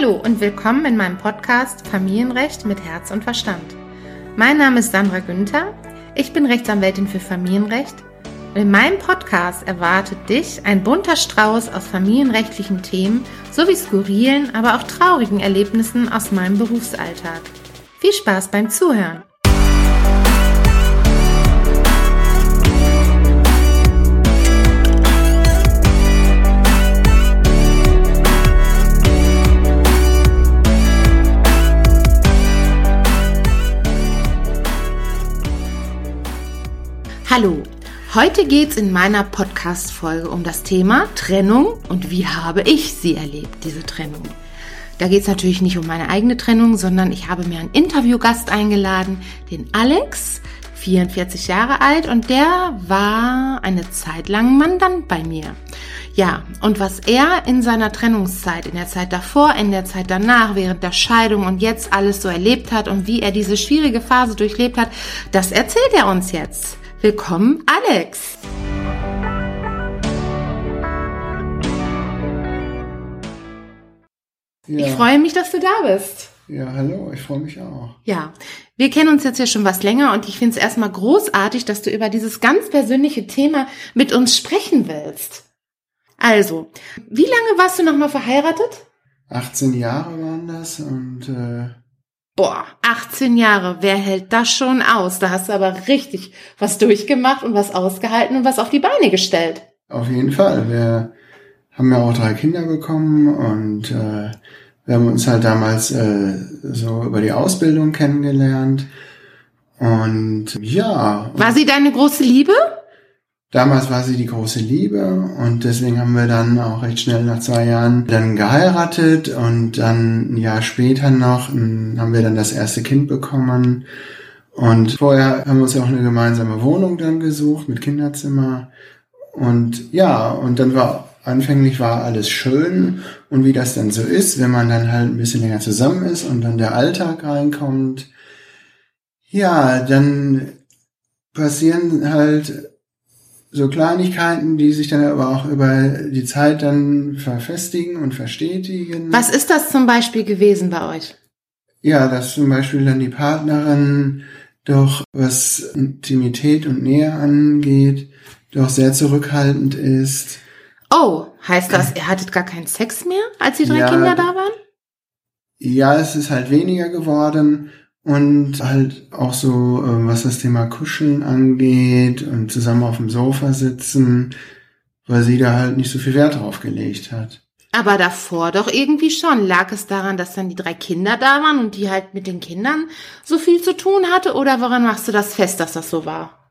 Hallo und willkommen in meinem Podcast Familienrecht mit Herz und Verstand. Mein Name ist Sandra Günther. Ich bin Rechtsanwältin für Familienrecht. Und in meinem Podcast erwartet dich ein bunter Strauß aus familienrechtlichen Themen sowie skurrilen, aber auch traurigen Erlebnissen aus meinem Berufsalltag. Viel Spaß beim Zuhören! Hallo, heute geht's in meiner Podcast-Folge um das Thema Trennung und wie habe ich sie erlebt, diese Trennung. Da geht's natürlich nicht um meine eigene Trennung, sondern ich habe mir einen Interviewgast eingeladen, den Alex, 44 Jahre alt und der war eine Zeit lang Mandant bei mir. Ja, und was er in seiner Trennungszeit, in der Zeit davor, in der Zeit danach, während der Scheidung und jetzt alles so erlebt hat und wie er diese schwierige Phase durchlebt hat, das erzählt er uns jetzt. Willkommen, Alex! Ja. Ich freue mich, dass du da bist. Ja, hallo, ich freue mich auch. Ja, wir kennen uns jetzt ja schon was länger und ich finde es erstmal großartig, dass du über dieses ganz persönliche Thema mit uns sprechen willst. Also, wie lange warst du nochmal verheiratet? 18 Jahre waren das und äh, Boah, 18 Jahre, wer hält das schon aus? Da hast du aber richtig was durchgemacht und was ausgehalten und was auf die Beine gestellt. auf jeden Fall. Wir haben ja auch drei Kinder bekommen und äh, wir haben uns halt damals äh, so über die Ausbildung kennengelernt. Und ja, War sie deine große Liebe? Damals war sie die große Liebe und deswegen haben wir dann auch recht schnell nach zwei Jahren dann geheiratet und dann ein Jahr später noch m, haben wir dann das erste Kind bekommen. Und vorher haben wir uns ja auch eine gemeinsame Wohnung dann gesucht mit Kinderzimmer. Und ja, und dann war anfänglich war alles schön und wie das dann so ist, wenn man dann halt ein bisschen länger zusammen ist und dann der Alltag reinkommt. Ja, dann passieren halt so Kleinigkeiten, die sich dann aber auch über die Zeit dann verfestigen und verstetigen. Was ist das zum Beispiel gewesen bei euch? Ja, dass zum Beispiel dann die Partnerin doch, was Intimität und Nähe angeht, doch sehr zurückhaltend ist. Oh, heißt das, ihr hattet gar keinen Sex mehr, als die drei Ja. Kinder da waren? Ja, es ist halt weniger geworden und halt auch so, äh, was das Thema Kuscheln angeht und zusammen auf dem Sofa sitzen, weil sie da halt nicht so viel Wert drauf gelegt hat. Aber davor doch irgendwie schon. Lag es daran, dass dann die drei Kinder da waren und die halt mit den Kindern so viel zu tun hatte? Oder woran machst du das fest, dass das so war?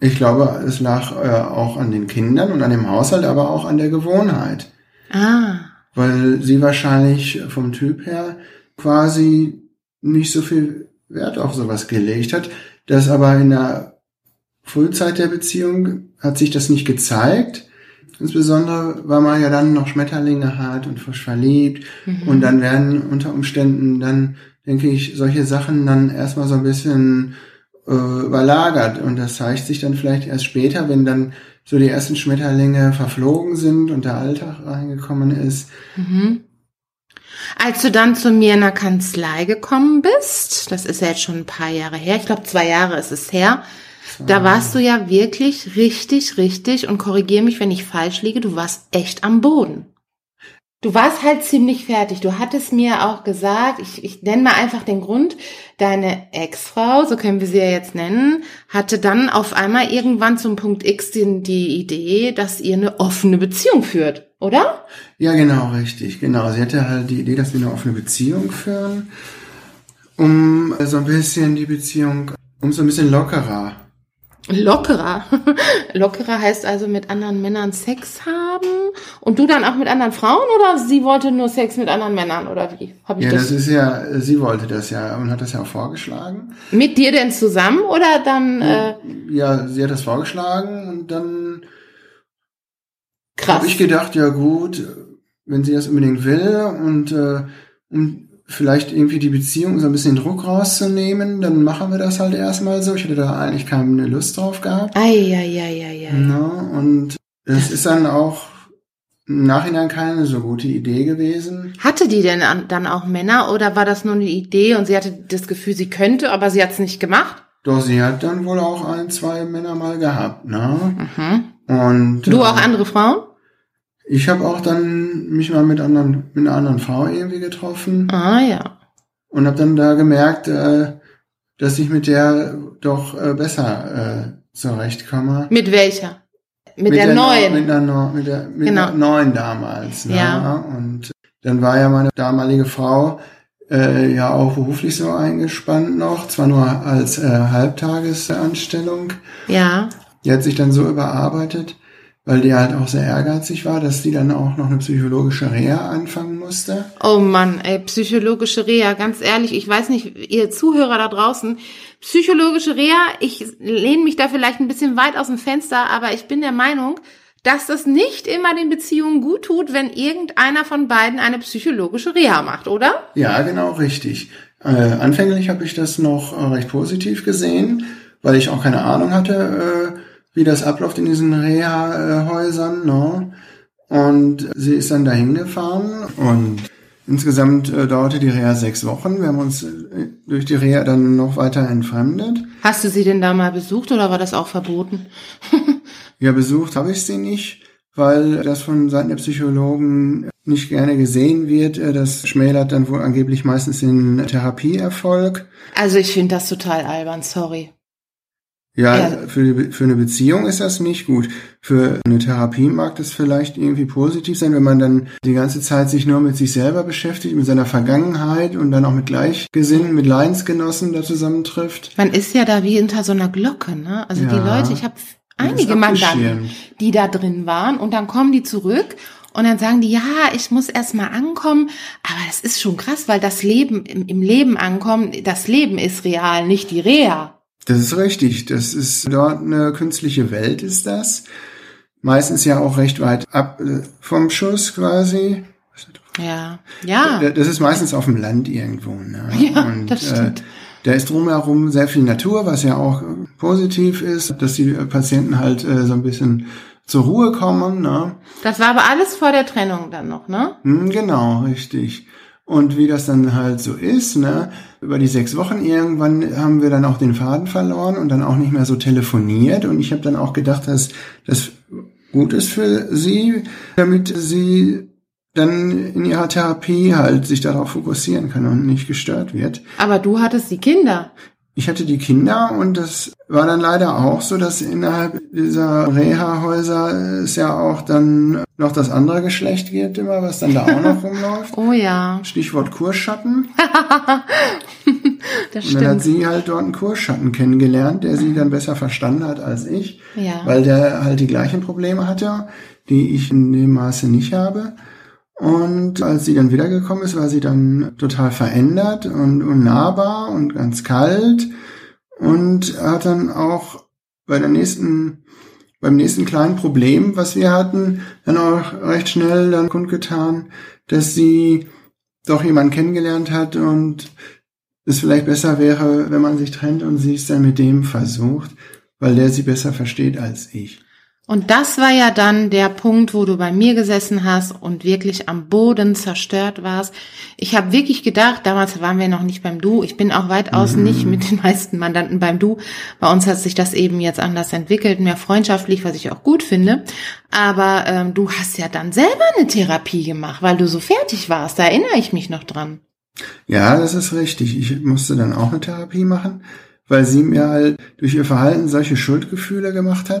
Ich glaube, es lag äh, auch an den Kindern und an dem Haushalt, aber auch an der Gewohnheit. Ah, Weil sie wahrscheinlich vom Typ her quasi nicht so viel Wert auf sowas gelegt hat. Das aber in der Frühzeit der Beziehung hat sich das nicht gezeigt. Insbesondere, weil man ja dann noch Schmetterlinge hat und frisch verliebt. Und dann werden unter Umständen dann, denke ich, solche Sachen dann erstmal so ein bisschen äh, überlagert. Und das zeigt sich dann vielleicht erst später, wenn dann so die ersten Schmetterlinge verflogen sind und der Alltag reingekommen ist. Als du dann zu mir in der Kanzlei gekommen bist, das ist ja jetzt schon ein paar Jahre her, ich glaube zwei Jahre ist es her, da warst du ja wirklich richtig, richtig, und korrigier mich, wenn ich falsch liege, du warst echt am Boden. Du warst halt ziemlich fertig. Du hattest mir auch gesagt, ich, ich nenne mal einfach den Grund, deine Ex-Frau, so können wir sie ja jetzt nennen, hatte dann auf einmal irgendwann zum Punkt X die, die Idee, dass ihr eine offene Beziehung führt, oder? Ja, genau, richtig, genau. Sie hatte halt die Idee, dass wir eine offene Beziehung führen. um so ein bisschen die Beziehung, um so ein bisschen lockerer. Lockerer. lockerer heißt also mit anderen Männern Sex haben und du dann auch mit anderen Frauen oder sie wollte nur Sex mit anderen Männern oder wie? Hab ich ja, das, das ist ja, sie wollte das ja und hat das ja auch vorgeschlagen. Mit dir denn zusammen oder dann? Äh ja, sie hat das vorgeschlagen und dann Krass. habe ich gedacht, ja gut, wenn sie das unbedingt will und äh, um vielleicht irgendwie die Beziehung so ein bisschen Druck rauszunehmen, dann machen wir das halt erstmal so. Ich hatte da eigentlich keine Lust drauf gehabt. Ei, ei, ei, ei, ei. No, und es ist dann auch im Nachhinein keine so gute Idee gewesen. Hatte die denn dann auch Männer oder war das nur eine Idee und sie hatte das Gefühl, sie könnte, aber sie hat es nicht gemacht? Doch, sie hat dann wohl auch ein, zwei Männer mal gehabt, ne? Mhm. Und du auch äh, andere Frauen? Ich habe auch dann mich mal mit anderen mit einer anderen Frau irgendwie getroffen. Ah ja. Und habe dann da gemerkt, äh, dass ich mit der doch äh, besser äh, zurechtkomme. Mit welcher? Mit, mit der, der, neuen. Mit der, mit der, mit genau. der neuen damals. Ne? Ja. Und dann war ja meine damalige Frau äh, ja auch beruflich so eingespannt noch, zwar nur als äh, Halbtagesanstellung. Ja. Die hat sich dann so überarbeitet weil die halt auch sehr ehrgeizig war, dass die dann auch noch eine psychologische Reha anfangen musste. Oh Mann, ey, psychologische Reha, ganz ehrlich, ich weiß nicht, ihr Zuhörer da draußen, psychologische Reha, ich lehne mich da vielleicht ein bisschen weit aus dem Fenster, aber ich bin der Meinung, dass das nicht immer den Beziehungen gut tut, wenn irgendeiner von beiden eine psychologische Reha macht, oder? Ja, genau, richtig. Äh, anfänglich habe ich das noch äh, recht positiv gesehen, weil ich auch keine Ahnung hatte, äh, wie das abläuft in diesen Reha-Häusern. Ne? Und sie ist dann dahin gefahren und insgesamt äh, dauerte die Reha sechs Wochen. Wir haben uns äh, durch die Reha dann noch weiter entfremdet. Hast du sie denn da mal besucht oder war das auch verboten? ja, besucht habe ich sie nicht, weil das von Seiten der Psychologen nicht gerne gesehen wird. Äh, das schmälert dann wohl angeblich meistens den Therapieerfolg. Also ich finde das total albern, sorry. Ja, ja. Für, für eine Beziehung ist das nicht gut. Für eine Therapie mag das vielleicht irgendwie positiv sein, wenn man dann die ganze Zeit sich nur mit sich selber beschäftigt, mit seiner Vergangenheit und dann auch mit Gleichgesinnten, mit Leidensgenossen da zusammentrifft. Man ist ja da wie hinter so einer Glocke, ne? Also ja. die Leute, ich habe einige Mandanten, die da drin waren und dann kommen die zurück und dann sagen die, ja, ich muss erst mal ankommen. Aber das ist schon krass, weil das Leben, im, im Leben ankommen, das Leben ist real, nicht die Reha. Das ist richtig. Das ist dort eine künstliche Welt, ist das. Meistens ja auch recht weit ab äh, vom Schuss quasi. Ja, ja. Das ist meistens auf dem Land irgendwo. Ne? Ja, Und, das stimmt. Äh, da ist drumherum sehr viel Natur, was ja auch positiv ist, dass die Patienten halt äh, so ein bisschen zur Ruhe kommen. Ne? Das war aber alles vor der Trennung dann noch, ne? Hm, genau, richtig. Und wie das dann halt so ist, ne, über die sechs Wochen irgendwann haben wir dann auch den Faden verloren und dann auch nicht mehr so telefoniert. Und ich habe dann auch gedacht, dass das gut ist für sie, damit sie dann in ihrer Therapie halt sich darauf fokussieren kann und nicht gestört wird. Aber du hattest die Kinder. Ich hatte die Kinder und das war dann leider auch so, dass innerhalb dieser Reha-Häuser es ja auch dann noch das andere Geschlecht gibt immer, was dann da auch noch rumläuft. Oh ja. Stichwort Kursschatten. das stimmt. Und dann hat sie halt dort einen Kursschatten kennengelernt, der sie dann besser verstanden hat als ich. Ja. Weil der halt die gleichen Probleme hatte, die ich in dem Maße nicht habe. Und als sie dann wiedergekommen ist, war sie dann total verändert und unnahbar und ganz kalt und hat dann auch bei der nächsten, beim nächsten kleinen Problem, was wir hatten, dann auch recht schnell dann kundgetan, dass sie doch jemanden kennengelernt hat und es vielleicht besser wäre, wenn man sich trennt und sie es dann mit dem versucht, weil der sie besser versteht als ich. Und das war ja dann der Punkt, wo du bei mir gesessen hast und wirklich am Boden zerstört warst. Ich habe wirklich gedacht, damals waren wir noch nicht beim Du. Ich bin auch weitaus mhm. nicht mit den meisten Mandanten beim Du. Bei uns hat sich das eben jetzt anders entwickelt, mehr freundschaftlich, was ich auch gut finde. Aber ähm, du hast ja dann selber eine Therapie gemacht, weil du so fertig warst. Da erinnere ich mich noch dran. Ja, das ist richtig. Ich musste dann auch eine Therapie machen, weil sie mir halt durch ihr Verhalten solche Schuldgefühle gemacht hat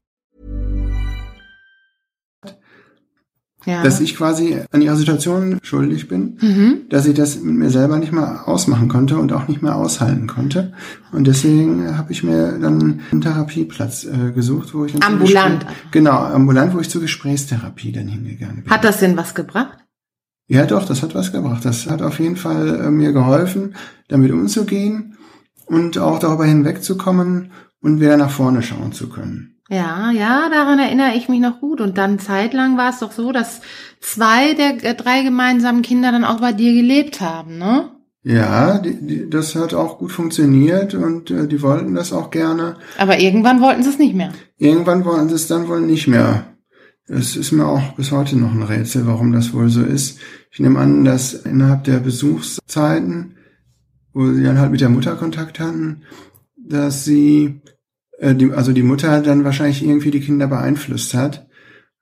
Ja. dass ich quasi an ihrer Situation schuldig bin, dass ich das mit mir selber nicht mehr ausmachen konnte und auch nicht mehr aushalten konnte. Und deswegen habe ich mir dann einen Therapieplatz äh, gesucht, wo ich dann Ambulant. Genau, ambulant, wo ich zur Gesprächstherapie dann hingegangen bin. Hat das denn was gebracht? Ja, doch, das hat was gebracht. Das hat auf jeden Fall äh, mir geholfen, damit umzugehen und auch darüber hinwegzukommen und wieder nach vorne schauen zu können. Ja, ja, daran erinnere ich mich noch gut. Und dann zeitlang war es doch so, dass zwei der äh, drei gemeinsamen Kinder dann auch bei dir gelebt haben, ne? Ja, die, die, das hat auch gut funktioniert und äh, die wollten das auch gerne. Aber irgendwann wollten sie es nicht mehr. Irgendwann wollen sie es dann wohl nicht mehr. Es ist mir auch bis heute noch ein Rätsel, warum das wohl so ist. Ich nehme an, dass innerhalb der Besuchszeiten, wo sie dann halt mit der Mutter Kontakt hatten, dass sie, äh, die, also die Mutter dann wahrscheinlich irgendwie die Kinder beeinflusst hat,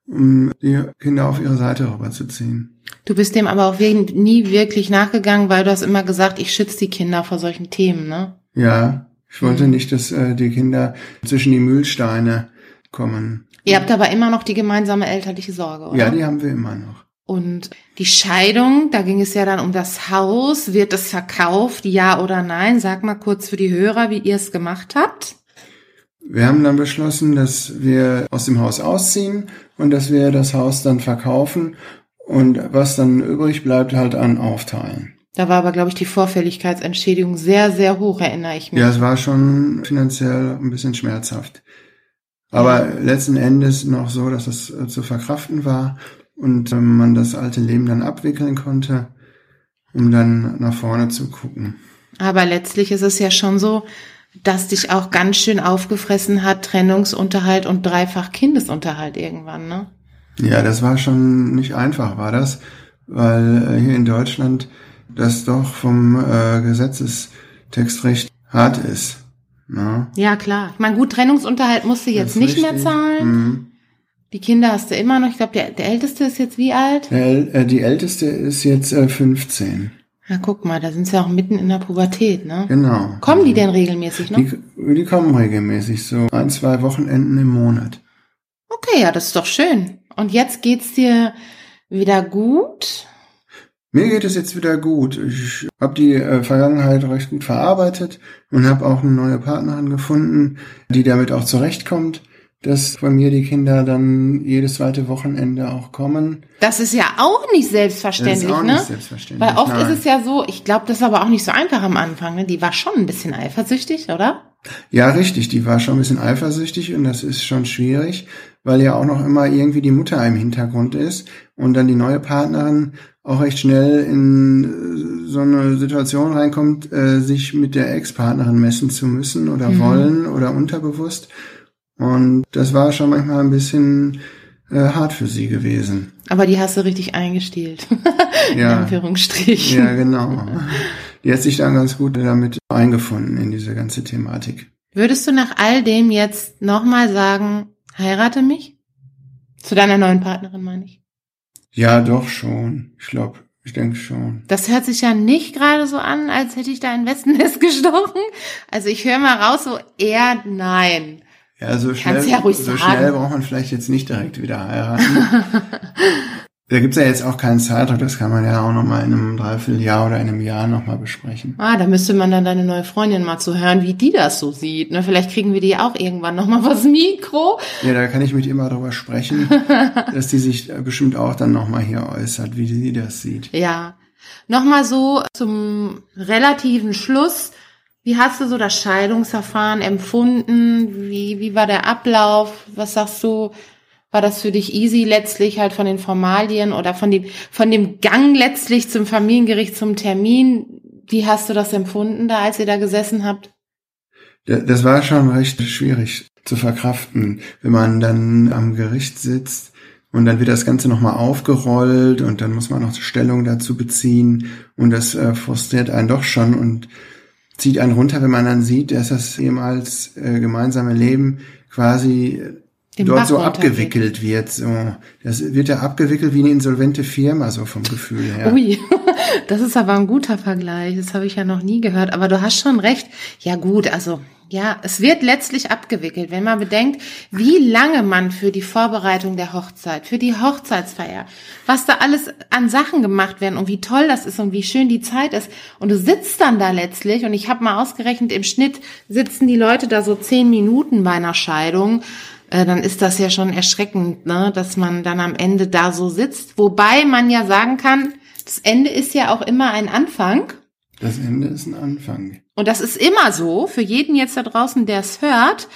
um die Kinder auf ihre Seite rüberzuziehen. Du bist dem aber auch wegen- nie wirklich nachgegangen, weil du hast immer gesagt, ich schütze die Kinder vor solchen Themen, ne? Ja, ich wollte Mhm. nicht, dass äh, die Kinder zwischen die Mühlsteine kommen. Ihr habt aber immer noch die gemeinsame elterliche Sorge, oder? Ja, die haben wir immer noch. Und die Scheidung, da ging es ja dann um das Haus. Wird es verkauft, ja oder nein? Sag mal kurz für die Hörer, wie ihr es gemacht habt. Wir haben dann beschlossen, dass wir aus dem Haus ausziehen und dass wir das Haus dann verkaufen und was dann übrig bleibt, halt an aufteilen. Da war aber, glaube ich, die Vorfälligkeitsentschädigung sehr, sehr hoch, erinnere ich mich. Ja, es war schon finanziell ein bisschen schmerzhaft. Aber letzten Endes noch so, dass es äh, zu verkraften war und ähm, man das alte Leben dann abwickeln konnte, um dann nach vorne zu gucken. Aber letztlich ist es ja schon so, dass dich auch ganz schön aufgefressen hat, Trennungsunterhalt und dreifach Kindesunterhalt irgendwann, ne? Ja, das war schon nicht einfach, war das, weil äh, hier in Deutschland das doch vom äh, Gesetzestextrecht hart ist. Ne? Ja, klar. Ich meine, gut, Trennungsunterhalt musst du jetzt Das nicht mehr richtig. zahlen. Mhm. Die Kinder hast du immer noch. Ich glaube, der, der Älteste ist jetzt wie alt? Der, äh, die älteste ist jetzt äh, 15. Na, guck mal, da sind sie auch mitten in der Pubertät, ne? Genau. Kommen die denn regelmäßig noch? Die, die kommen regelmäßig, so ein, zwei Wochenenden im Monat. Okay, ja, das ist doch schön. Und jetzt geht's dir wieder gut? Mir geht es jetzt wieder gut. Ich habe die äh, Vergangenheit recht gut verarbeitet und habe auch eine neue Partnerin gefunden, die damit auch zurechtkommt, dass von mir die Kinder dann jedes zweite Wochenende auch kommen. Das ist ja auch nicht Das selbstverständlich, ist auch ne? nicht selbstverständlich. Weil oft nein. ist es ja so, ich glaube, das ist aber auch nicht so einfach am Anfang, ne? Die war schon ein bisschen eifersüchtig, oder? Ja, richtig. Die war schon ein bisschen eifersüchtig und das ist schon schwierig, weil ja auch noch immer irgendwie die Mutter im Hintergrund ist und dann die neue Partnerin auch recht schnell in äh, so eine Situation reinkommt, äh, sich mit der Ex-Partnerin messen zu müssen oder Mhm. wollen oder unterbewusst. Und das war schon manchmal ein bisschen äh, hart für sie gewesen. Aber die hast du richtig eingestielt. in Ja. Anführungsstrichen. Ja, genau. Die hat sich dann ganz gut damit eingefunden in diese ganze Thematik. Würdest du nach all dem jetzt nochmal sagen, heirate mich? Zu deiner neuen Partnerin, meine ich. Ja, doch schon. Ich glaube, ich denke schon. Das hört sich ja nicht gerade so an, als hätte ich da ein Wespennest gestochen. Also ich höre mal raus, so eher nein. Ja, so schnell, ja ruhig so sagen. schnell braucht man vielleicht jetzt nicht direkt wieder heiraten. da gibt's ja jetzt auch keinen Zeitdruck, das kann man ja auch nochmal in einem Dreivierteljahr oder in einem Jahr nochmal besprechen. Ah, da müsste man dann deine neue Freundin mal zu hören, wie die das so sieht. Ne? Vielleicht kriegen wir die auch irgendwann nochmal was Mikro. Ja, da kann ich mit ihr mal drüber sprechen, dass die sich bestimmt auch dann nochmal hier äußert, wie sie das sieht. Ja. Nochmal so zum relativen Schluss. Wie hast du so das Scheidungsverfahren empfunden? Wie, wie war der Ablauf? Was sagst du? War das für dich easy letztlich halt von den Formalien oder von dem, von dem Gang letztlich zum Familiengericht zum Termin? Wie hast du das empfunden da, als ihr da gesessen habt? Da- Das war schon recht schwierig zu verkraften, wenn man dann am Gericht sitzt und dann wird das Ganze nochmal aufgerollt und dann muss man noch Stellung dazu beziehen und das äh, frustriert einen doch schon und zieht einen runter, wenn man dann sieht, dass das ehemals äh, gemeinsame Leben quasi Den dort Bach so abgewickelt wird. So, das wird ja abgewickelt wie eine insolvente Firma, so vom Gefühl her. Ui, das ist aber ein guter Vergleich. Das habe ich ja noch nie gehört. Aber du hast schon recht. Ja gut, also ja, es wird letztlich abgewickelt, wenn man bedenkt, wie lange man für die Vorbereitung der Hochzeit, für die Hochzeitsfeier, was da alles an Sachen gemacht werden und wie toll das ist und wie schön die Zeit ist. Und du sitzt dann da letztlich und ich habe mal ausgerechnet, im Schnitt sitzen die Leute da so zehn Minuten bei einer Scheidung äh, dann ist das ja schon erschreckend, ne, dass man dann am Ende da so sitzt. Wobei man ja sagen kann, das Ende ist ja auch immer ein Anfang. Das Ende ist ein Anfang. Und das ist immer so, für jeden jetzt da draußen, der es hört.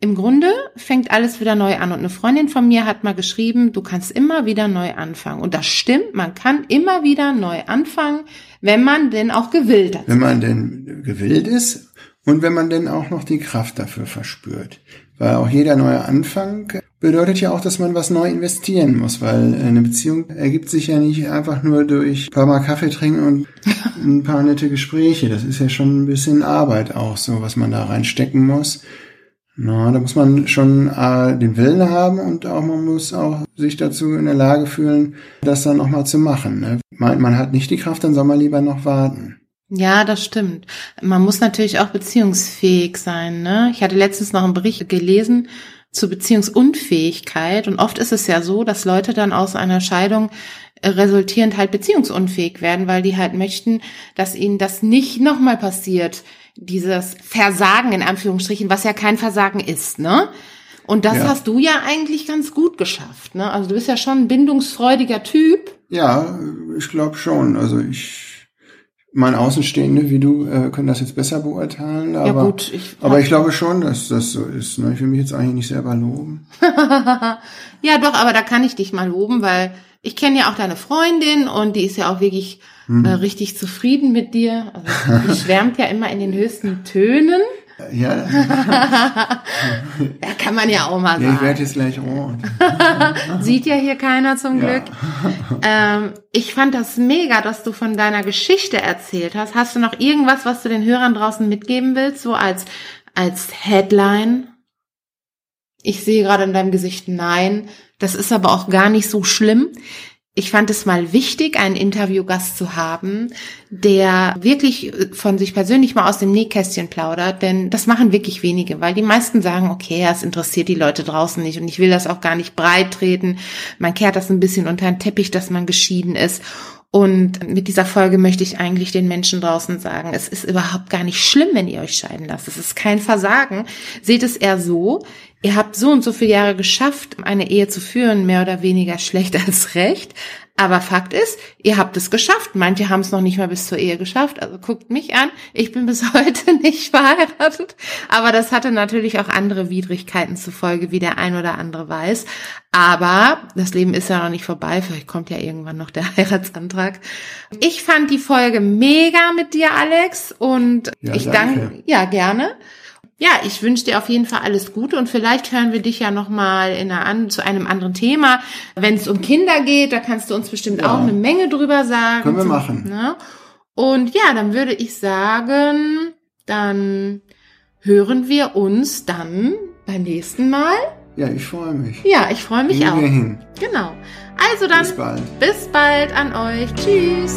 Im Grunde fängt alles wieder neu an. Und eine Freundin von mir hat mal geschrieben, du kannst immer wieder neu anfangen. Und das stimmt, man kann immer wieder neu anfangen, wenn man denn auch gewillt hat. Wenn man denn gewillt ist und wenn man denn auch noch die Kraft dafür verspürt. Weil auch jeder neue Anfang bedeutet ja auch, dass man was neu investieren muss, weil eine Beziehung ergibt sich ja nicht einfach nur durch ein paar Mal Kaffee trinken und ein paar nette Gespräche. Das ist ja schon ein bisschen Arbeit auch so, was man da reinstecken muss. Na, da muss man schon äh, den Willen haben und auch man muss auch sich dazu in der Lage fühlen, das dann auch mal zu machen. Ne? Man, man hat nicht die Kraft, dann soll man lieber noch warten. Ja, das stimmt. Man muss natürlich auch beziehungsfähig sein. Ne? Ich hatte letztens noch einen Bericht gelesen zur Beziehungsunfähigkeit und oft ist es ja so, dass Leute dann aus einer Scheidung äh, resultierend halt beziehungsunfähig werden, weil die halt möchten, dass ihnen das nicht nochmal passiert, dieses Versagen in Anführungsstrichen, was ja kein Versagen ist, ne? Und das Ja. hast du ja eigentlich ganz gut geschafft, ne? Also du bist ja schon ein bindungsfreudiger Typ. Ja, ich glaube schon. Also ich, mein Außenstehende wie du äh, können das jetzt besser beurteilen. Aber, ja gut, ich aber ich glaube schon, dass das so ist. Ne? Ich will mich jetzt eigentlich nicht selber loben. Ja, doch, aber da kann ich dich mal loben, weil ich kenne ja auch deine Freundin und die ist ja auch wirklich äh, richtig zufrieden mit dir. Also, die schwärmt ja immer in den höchsten Tönen. Ja, Da kann man ja auch mal ja ich werde sagen. jetzt gleich rot. Sieht ja hier keiner zum Ja. Glück. Ähm, ich fand das mega, dass du von deiner Geschichte erzählt hast. Hast du noch irgendwas, was du den Hörern draußen mitgeben willst, so als, als Headline? Ich sehe gerade in deinem Gesicht nein. Das ist aber auch gar nicht so schlimm. Ich fand es mal wichtig, einen Interviewgast zu haben, der wirklich von sich persönlich mal aus dem Nähkästchen plaudert, denn das machen wirklich wenige, weil die meisten sagen, okay, das interessiert die Leute draußen nicht und ich will das auch gar nicht breit treten. Man kehrt das ein bisschen unter den Teppich, dass man geschieden ist. Und mit dieser Folge möchte ich eigentlich den Menschen draußen sagen, es ist überhaupt gar nicht schlimm, wenn ihr euch scheiden lasst. Es ist kein Versagen. Seht es eher so, ihr habt so und so viele Jahre geschafft, eine Ehe zu führen, mehr oder weniger schlecht als recht. Aber Fakt ist, ihr habt es geschafft. Manche haben es noch nicht mal bis zur Ehe geschafft. Also guckt mich an. Ich bin bis heute nicht verheiratet. Aber das hatte natürlich auch andere Widrigkeiten zufolge, wie der ein oder andere weiß. Aber das Leben ist ja noch nicht vorbei. Vielleicht kommt ja irgendwann noch der Heiratsantrag. Ich fand die Folge mega mit dir, Alex. Und Ja, ich danke. danke, ja, gerne. Ja, ich wünsche dir auf jeden Fall alles Gute und vielleicht hören wir dich ja noch mal in einer, an- zu einem anderen Thema. Wenn es um Kinder geht, da kannst du uns bestimmt Ja. auch eine Menge drüber sagen. Können wir machen. Ne? Und ja, dann würde ich sagen, dann hören wir uns dann beim nächsten Mal. Ja, ich freue mich. Ja, ich freue mich Gehen auch. wir hin. Genau. Also dann Bis bald. bis bald an euch. Tschüss.